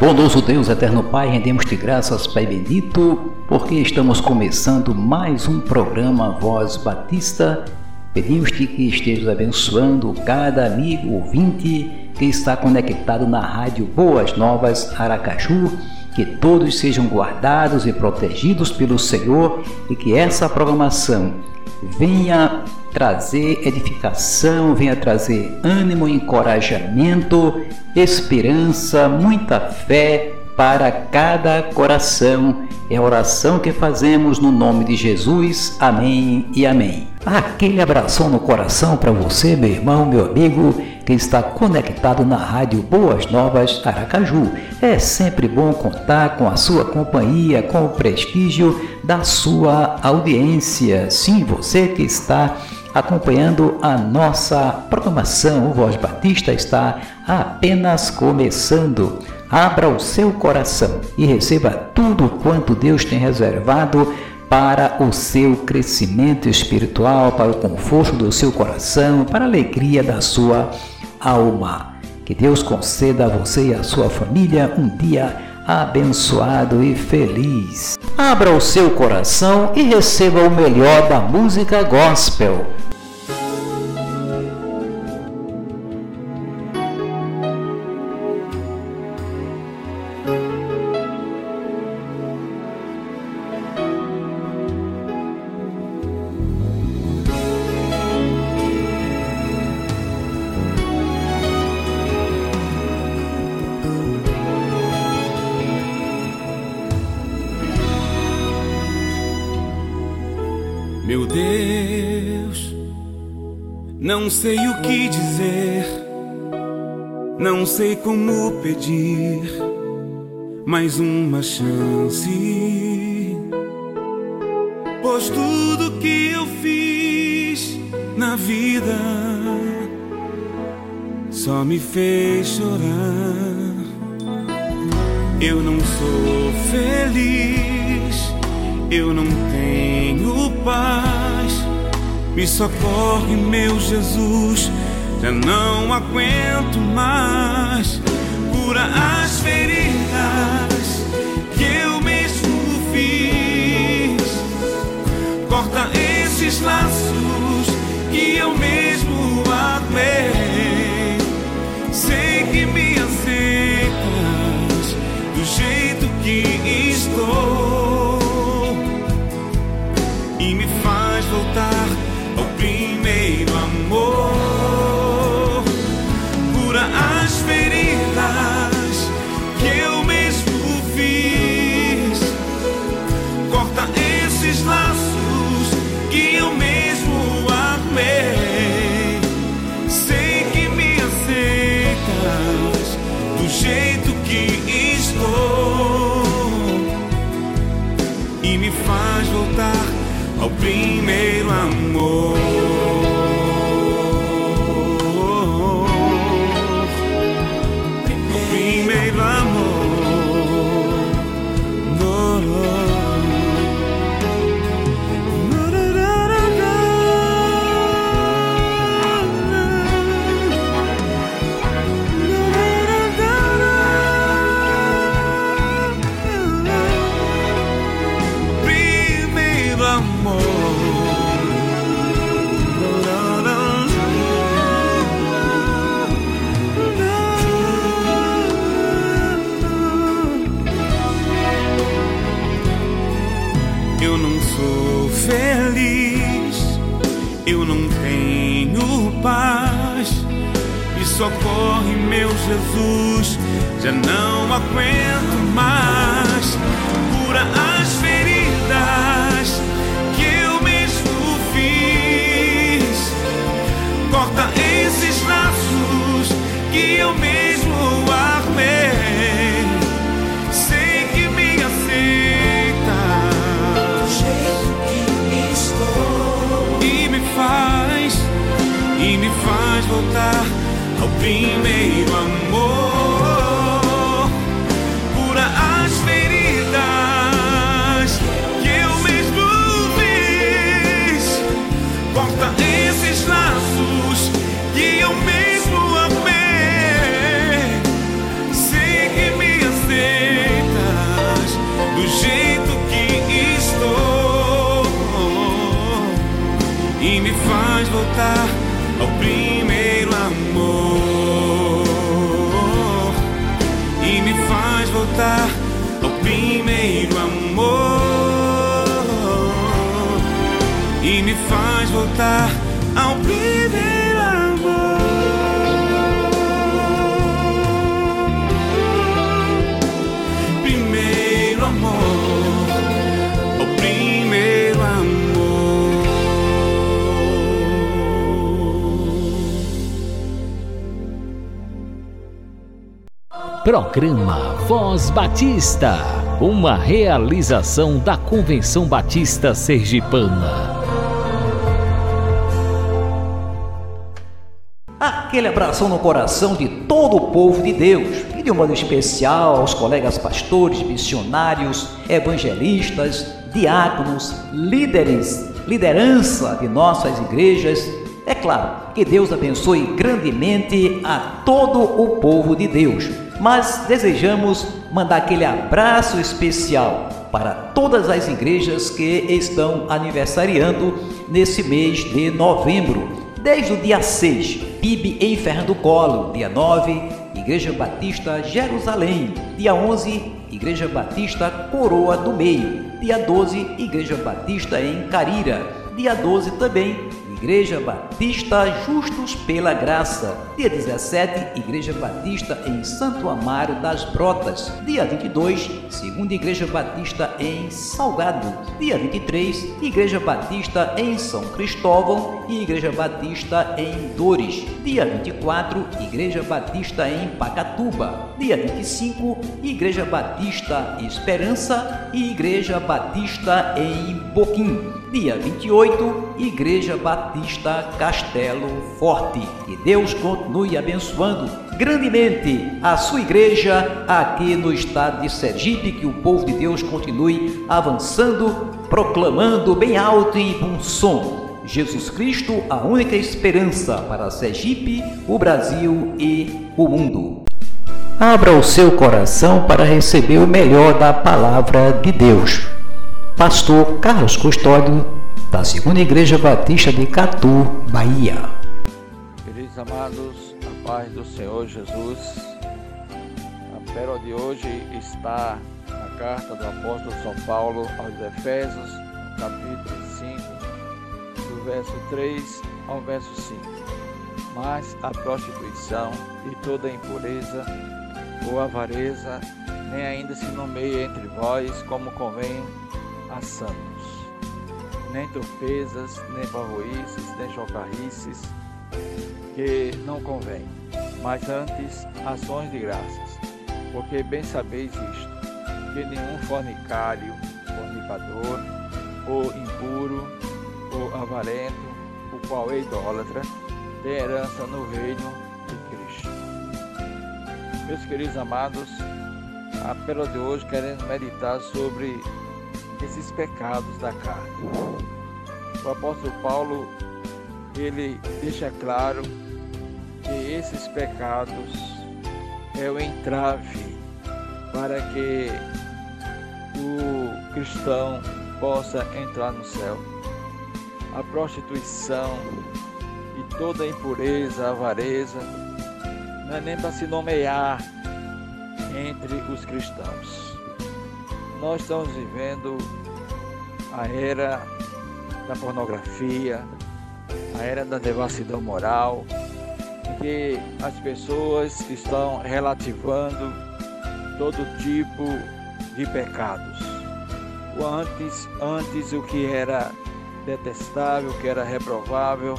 Bondoso Deus, eterno Pai, rendemos-te graças, Pai bendito, porque estamos começando mais um programa Voz Batista. Pedimos-te que estejas abençoando cada amigo ouvinte que está conectado na rádio Boas Novas Aracaju, que todos sejam guardados e protegidos pelo Senhor e que essa programação venha trazer edificação, venha trazer ânimo, encorajamento, esperança, muita fé para cada coração. É a oração que fazemos no nome de Jesus. Amém e amém. Aquele abração no coração para você, meu irmão, meu amigo, que está conectado na rádio Boas Novas Aracaju. É sempre bom contar com a sua companhia, com o prestígio da sua audiência. Sim, você que está acompanhando a nossa programação. O Voz Batista está apenas começando. Abra o seu coração e receba tudo quanto Deus tem reservado para o seu crescimento espiritual, para o conforto do seu coração, para a alegria da sua alma. Que Deus conceda a você e a sua família um dia abençoado e feliz. Abra o seu coração e receba o melhor da música gospel. Não sei o que dizer, não sei como pedir mais uma chance. Pois tudo que eu fiz na vida só me fez chorar. Eu não sou feliz, eu não tenho paz me socorre, meu Jesus. Já não aguento mais. Cura as feridas que eu mesmo fiz. Corta esses laços que eu mesmo armei. Primeiro amor. já não aguento mais. Cura as feridas que eu mesmo fiz. Corta esses laços que eu mesmo armei. Sei que me aceita. E me faz, e me faz voltar ao primeiro amor. Faz voltar ao primeiro amor. E me faz voltar ao primeiro amor. E me faz voltar Programa Voz Batista, uma realização da Convenção Batista Sergipana. Aquele abração no coração de todo o povo de Deus e de um modo especial aos colegas pastores, missionários, evangelistas, diáconos, líderes, liderança de nossas igrejas. É claro que Deus abençoe grandemente a todo o povo de Deus, mas desejamos mandar aquele abraço especial para todas as igrejas que estão aniversariando nesse mês de novembro. Desde o dia 6, PIB em Fernando Collor, dia 9, Igreja Batista Jerusalém, dia 11, Igreja Batista Coroa do Meio, dia 12, Igreja Batista em Carira, dia 12 também, Igreja Batista Justos pela Graça. Dia 17, Igreja Batista em Santo Amaro das Brotas. Dia 22, Segunda Igreja Batista em Salgado. Dia 23, Igreja Batista em São Cristóvão e Igreja Batista em Dores. Dia 24, Igreja Batista em Pacatuba. Dia 25, Igreja Batista Esperança e Igreja Batista em Boquim. Dia 28, Igreja Batista Castelo Forte. Que Deus continue abençoando grandemente a sua igreja aqui no estado de Sergipe, que o povo de Deus continue avançando, proclamando bem alto e bom som. Jesus Cristo, a única esperança para Sergipe, o Brasil e o mundo. Abra o seu coração para receber o melhor da palavra de Deus. Pastor Carlos Custódio, da Segunda Igreja Batista de Catu, Bahia. Queridos amados, a paz do Senhor Jesus. A pérola de hoje está na carta do apóstolo São Paulo aos Efésios, capítulo 5, do verso 3 ao verso 5. Mas a prostituição e toda impureza ou avareza nem ainda se nomeia entre vós como convém a santos, nem torpezas, nem barroices, nem chocarrices, que não convém, mas antes ações de graças, porque bem sabeis isto, que nenhum fornicário, fornicador, ou impuro, ou avarento, o qual é idólatra, tem herança no reino de Cristo. Meus queridos amados, a pérola de hoje queremos meditar sobre esses pecados da carne. O apóstolo Paulo ele deixa claro que esses pecados é o entrave para que o cristão possa entrar no céu. A prostituição e toda impureza, avareza, não é nem para se nomear entre os cristãos nós estamos vivendo a era da pornografia, a era da devassidão moral, em que as pessoas estão relativando todo tipo de pecados. O antes, antes o que era detestável, o que era reprovável,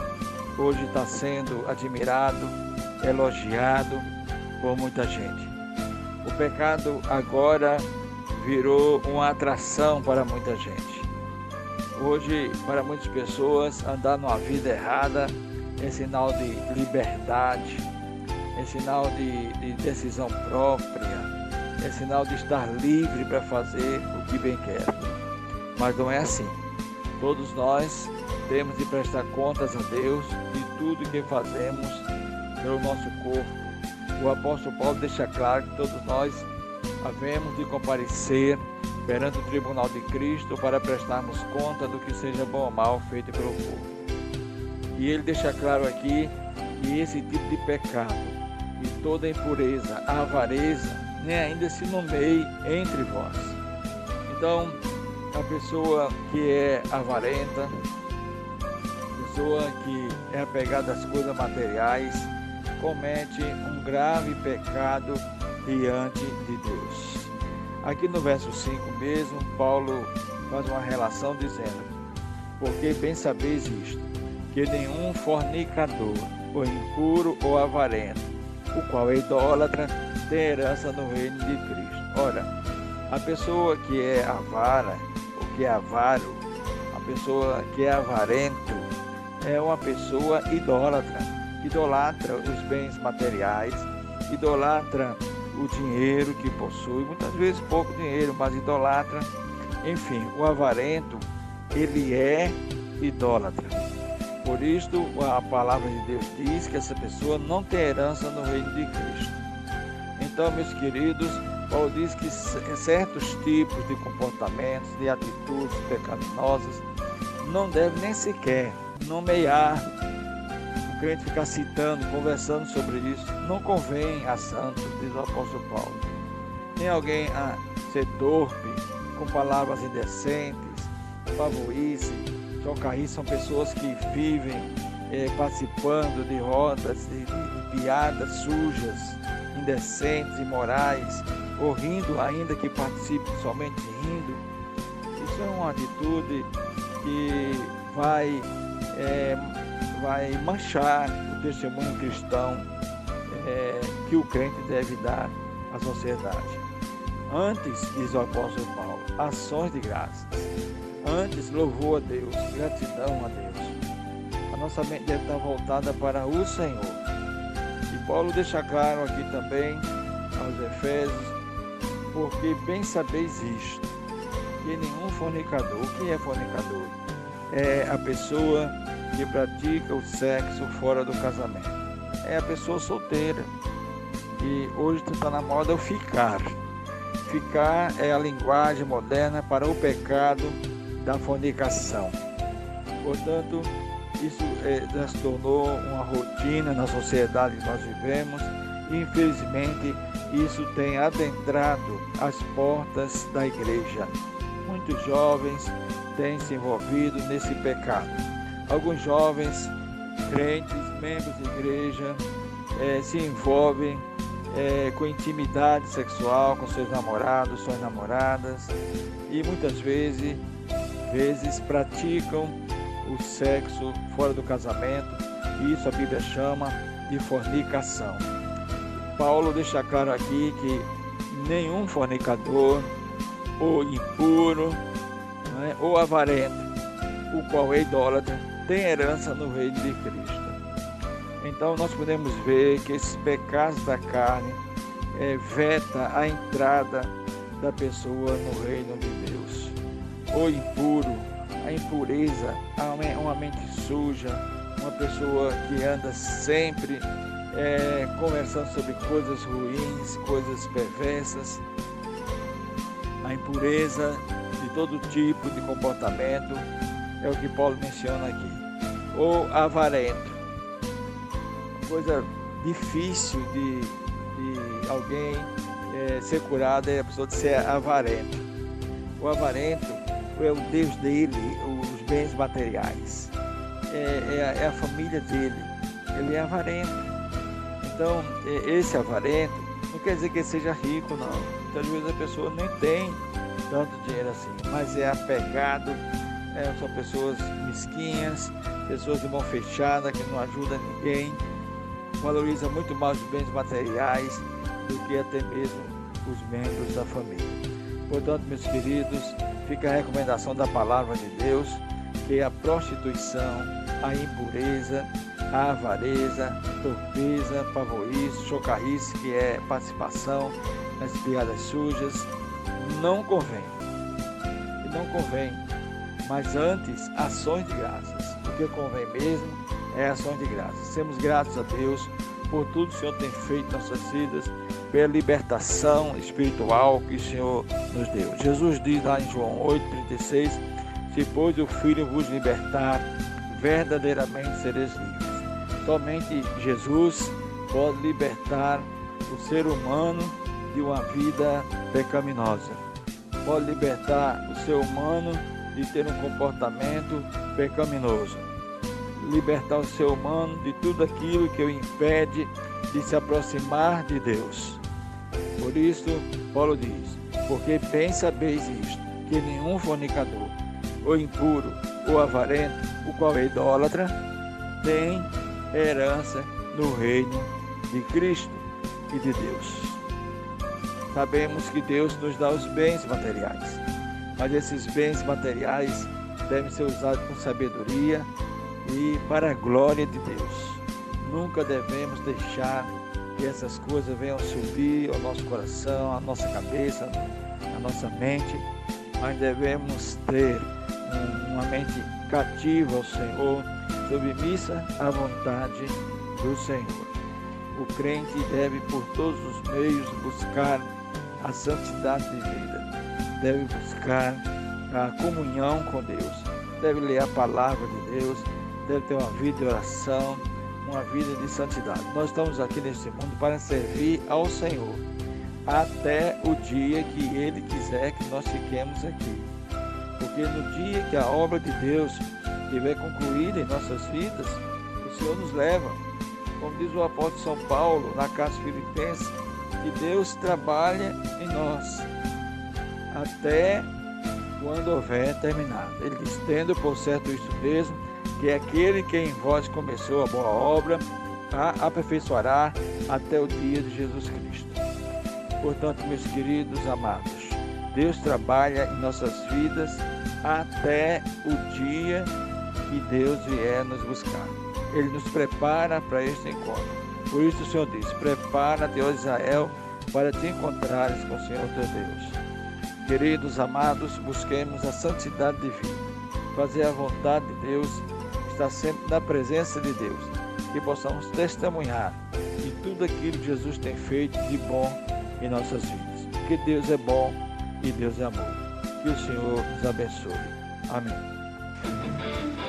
hoje está sendo admirado, elogiado por muita gente. O pecado agora virou uma atração para muita gente. Hoje, para muitas pessoas, andar numa vida errada é sinal de liberdade, é sinal de, de decisão própria, é sinal de estar livre para fazer o que bem quer. Mas não é assim. Todos nós temos de prestar contas a Deus de tudo que fazemos pelo nosso corpo. O apóstolo Paulo deixa claro que todos nós havemos de comparecer perante o tribunal de Cristo para prestarmos conta do que seja bom ou mal feito pelo povo. E ele deixa claro aqui que esse tipo de pecado e toda impureza, a avareza, nem ainda se nomeie entre vós. Então, a pessoa que é avarenta, a pessoa que é apegada às coisas materiais, comete um grave pecado diante de Deus. Aqui no verso 5 mesmo, Paulo faz uma relação dizendo: Porque bem sabeis isto, que nenhum fornicador, ou impuro ou avarento, o qual é idólatra, tem herança no reino de Cristo. Ora, a pessoa que é avara, ou que é avaro, a pessoa que é avarento, é uma pessoa idólatra, idolatra os bens materiais, idolatra o dinheiro que possui, muitas vezes pouco dinheiro, mas idolatra. Enfim, o avarento, ele é idólatra. Por isto, a palavra de Deus diz que essa pessoa não tem herança no reino de Cristo. Então, meus queridos, Paulo diz que certos tipos de comportamentos, de atitudes pecaminosas, não devem nem sequer nomear crente ficar citando, conversando sobre isso. Não convém a santos, diz o apóstolo Paulo. Tem alguém a ser torpe, com palavras indecentes, favorice, socarrice, são pessoas que vivem é, participando de rodas, de, de, de piadas sujas, indecentes, imorais, ou rindo, ainda que participe somente rindo. Isso é uma atitude que vai, é, vai manchar o testemunho cristão é, que o crente deve dar à sociedade. Antes, diz o apóstolo Paulo, ações de graças. Antes, louvor a Deus, gratidão a Deus. A nossa mente deve estar voltada para o Senhor. E Paulo deixa claro aqui também aos Efésios porque bem sabeis isto, que nenhum fornicador, o que é fornicador? É a pessoa que pratica o sexo fora do casamento. É a pessoa solteira. E hoje está na moda o ficar. Ficar é a linguagem moderna para o pecado da fornicação. Portanto, isso é, já se tornou uma rotina na sociedade que nós vivemos e infelizmente isso tem adentrado as portas da igreja. Muitos jovens têm se envolvido nesse pecado. Alguns jovens, crentes, membros de igreja, eh, se envolvem eh, com intimidade sexual com seus namorados, suas namoradas e muitas vezes, vezes praticam o sexo fora do casamento. Isso a Bíblia chama de fornicação. Paulo deixa claro aqui que nenhum fornicador, ou impuro, né, ou avarento, o qual é idólatra, tem herança no reino de Cristo. Então nós podemos ver que esses pecados da carne é, veta a entrada da pessoa no reino de Deus. O impuro, a impureza, uma mente suja, uma pessoa que anda sempre é, conversando sobre coisas ruins, coisas perversas, a impureza de todo tipo de comportamento, é o que Paulo menciona aqui. Ou avarento, coisa difícil de, de alguém é, ser curado é a pessoa de ser avarento. O avarento é o Deus dele, os bens materiais, é, é, é a família dele, ele é avarento. Então, esse avarento não quer dizer que ele seja rico, não. Muitas vezes a pessoa nem tem tanto dinheiro assim, mas é apegado, é, são pessoas mesquinhas, pessoas de mão fechada, que não ajudam ninguém, valoriza muito mais os bens materiais do que até mesmo os membros da família. Portanto, meus queridos, fica a recomendação da palavra de Deus, que a prostituição, a impureza, a avareza, torpeza, favorice, chocarrice, que é participação nas piadas sujas, não convém. Não convém. Mas antes, ações de graças. O que convém mesmo é ações de graças. Sermos gratos a Deus por tudo que o Senhor tem feito em nossas vidas, pela libertação espiritual que o Senhor nos deu. Jesus diz lá em João 8,36: Se pois o Filho vos libertar, verdadeiramente sereis livres. Somente Jesus pode libertar o ser humano de uma vida pecaminosa. Pode libertar o ser humano de ter um comportamento pecaminoso. Libertar o ser humano de tudo aquilo que o impede de se aproximar de Deus. Por isso, Paulo diz: Porque bem sabeis isto, que nenhum fornicador, ou impuro, ou avarento, o qual é idólatra, tem herança no reino de Cristo e de Deus. Sabemos que Deus nos dá os bens materiais, mas esses bens materiais devem ser usados com sabedoria e para a glória de Deus. Nunca devemos deixar que essas coisas venham subir ao nosso coração, à nossa cabeça, à nossa mente, mas devemos ter uma mente cativa ao Senhor, submissa à vontade do Senhor. O crente deve, por todos os meios, buscar a santidade de vida, deve buscar a comunhão com Deus, deve ler a palavra de Deus, deve ter uma vida de oração, uma vida de santidade. Nós estamos aqui neste mundo para servir ao Senhor até o dia que Ele quiser que nós fiquemos aqui. Porque no dia que a obra de Deus estiver concluída em nossas vidas, o Senhor nos leva. Como diz o apóstolo São Paulo na Casa Filipenses, que Deus trabalha em nós até quando houver terminado. Ele diz: Tendo por certo isso mesmo, que é aquele que em vós começou a boa obra, a aperfeiçoará até o dia de Jesus Cristo. Portanto, meus queridos amados, Deus trabalha em nossas vidas até o dia que Deus vier nos buscar. Ele nos prepara para este encontro. Por isso o Senhor diz: Prepara-te, Israel, para te encontrares com o Senhor teu Deus. Queridos amados, busquemos a santidade de vida, fazer a vontade de Deus, estar sempre na presença de Deus, que possamos testemunhar de tudo aquilo que Jesus tem feito de bom em nossas vidas. Porque Deus é bom e Deus é amor. Que o Senhor nos abençoe. Amém.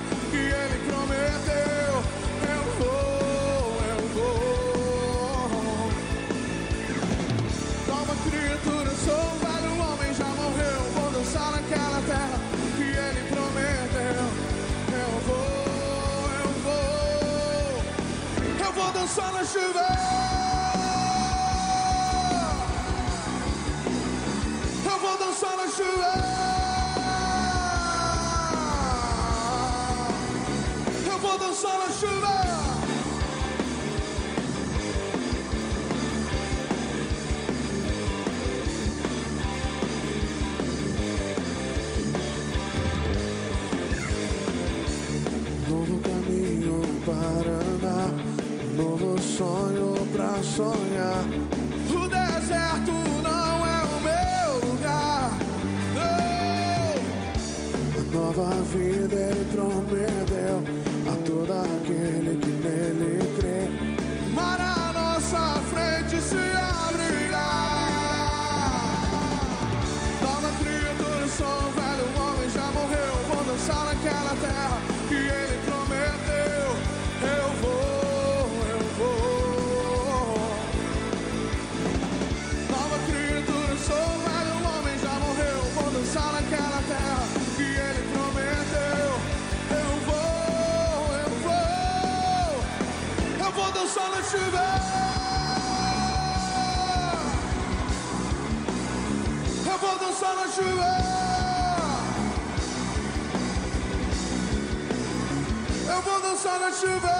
Gonçalves Silva! Sugar.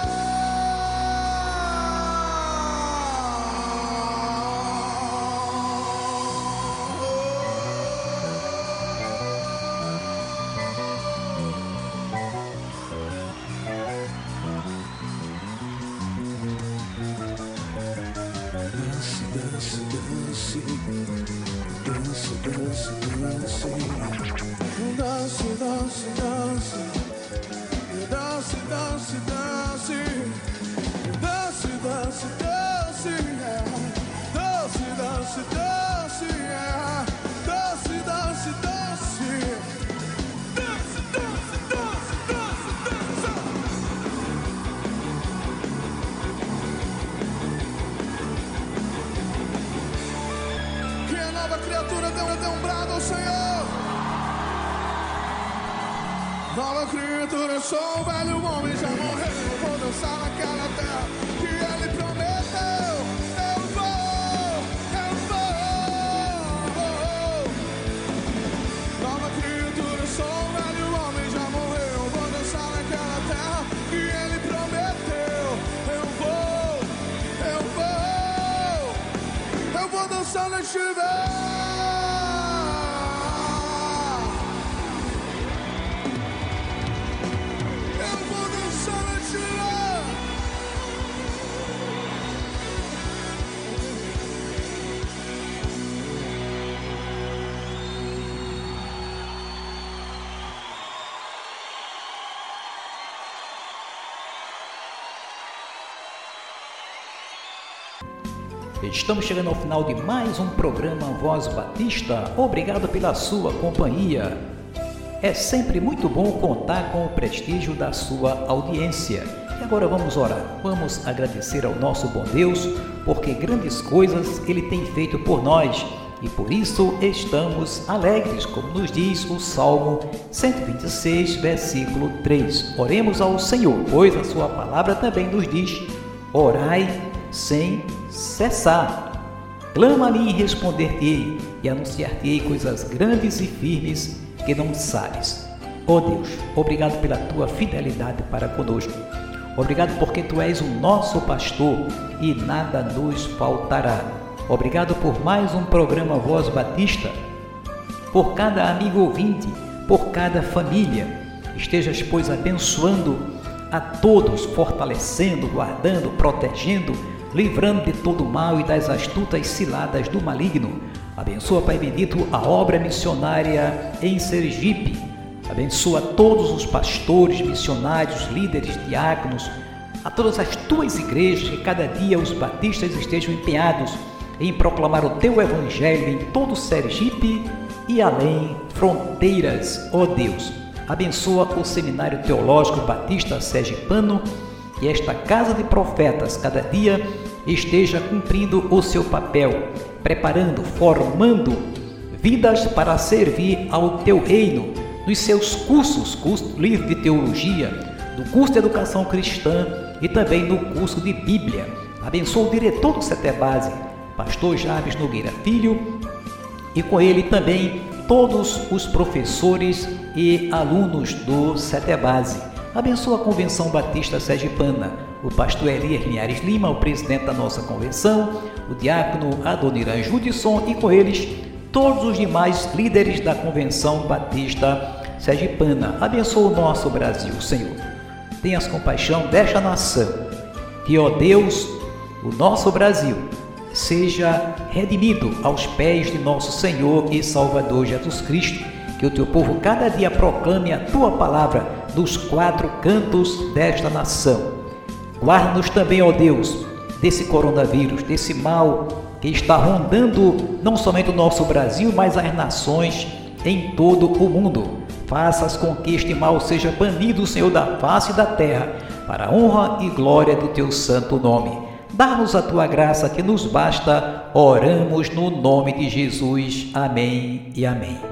Nova criatura, sou um velho homem, já morreu. Eu vou dançar naquela terra que ele prometeu. Eu vou, eu vou. Nova criatura, sou um velho homem, já morreu. Eu vou dançar naquela terra que ele prometeu. Eu vou, eu vou. Eu vou dançar na chuva. Estamos chegando ao final de mais um programa Voz Batista. Obrigado pela sua companhia. É sempre muito bom contar com o prestígio da sua audiência. E agora vamos orar. Vamos agradecer ao nosso bom Deus, porque grandes coisas ele tem feito por nós e por isso estamos alegres, como nos diz o Salmo 126, versículo 3. Oremos ao Senhor, pois a sua palavra também nos diz: orai sem cessar. Clama a mim e responder-te-ei, e anunciar-te-ei coisas grandes e firmes que não sabes. Ó Deus, obrigado pela tua fidelidade para conosco. Obrigado porque tu és o nosso pastor e nada nos faltará. Obrigado por mais um programa Voz Batista, por cada amigo ouvinte, por cada família. Estejas, pois, abençoando a todos, fortalecendo, guardando, protegendo, livrando de todo mal e das astutas ciladas do maligno. Abençoa, Pai bendito, a obra missionária em Sergipe. Abençoa todos os pastores, missionários, líderes, diáconos, a todas as tuas igrejas, que cada dia os batistas estejam empenhados em proclamar o teu evangelho em todo Sergipe e além fronteiras, ó Deus. Abençoa o Seminário Teológico Batista Sergipano e esta casa de profetas cada dia esteja cumprindo o seu papel, preparando, formando vidas para servir ao teu reino, nos seus cursos, curso livre de teologia, do curso de educação cristã e também no curso de Bíblia. Abençoa o diretor do Setebase, pastor Javes Nogueira Filho, e com ele também todos os professores e alunos do Setebase. Abençoa a Convenção Batista Sergipana, o pastor Elias Linhares Lima, o presidente da nossa convenção, o diácono Adoniran Judson e com eles todos os demais líderes da Convenção Batista Sergipana. Abençoa o nosso Brasil, Senhor. Tenhas compaixão desta nação, que, ó Deus, o nosso Brasil seja redimido aos pés de nosso Senhor e Salvador Jesus Cristo. Que o teu povo cada dia proclame a tua palavra dos quatro cantos desta nação. Guarda-nos também, ó Deus, desse coronavírus, desse mal que está rondando não somente o nosso Brasil, mas as nações em todo o mundo. Faças com que este mal seja banido, Senhor, da face da terra, para a honra e glória do teu santo nome. Dá-nos a tua graça que nos basta. Oramos no nome de Jesus. Amém e amém.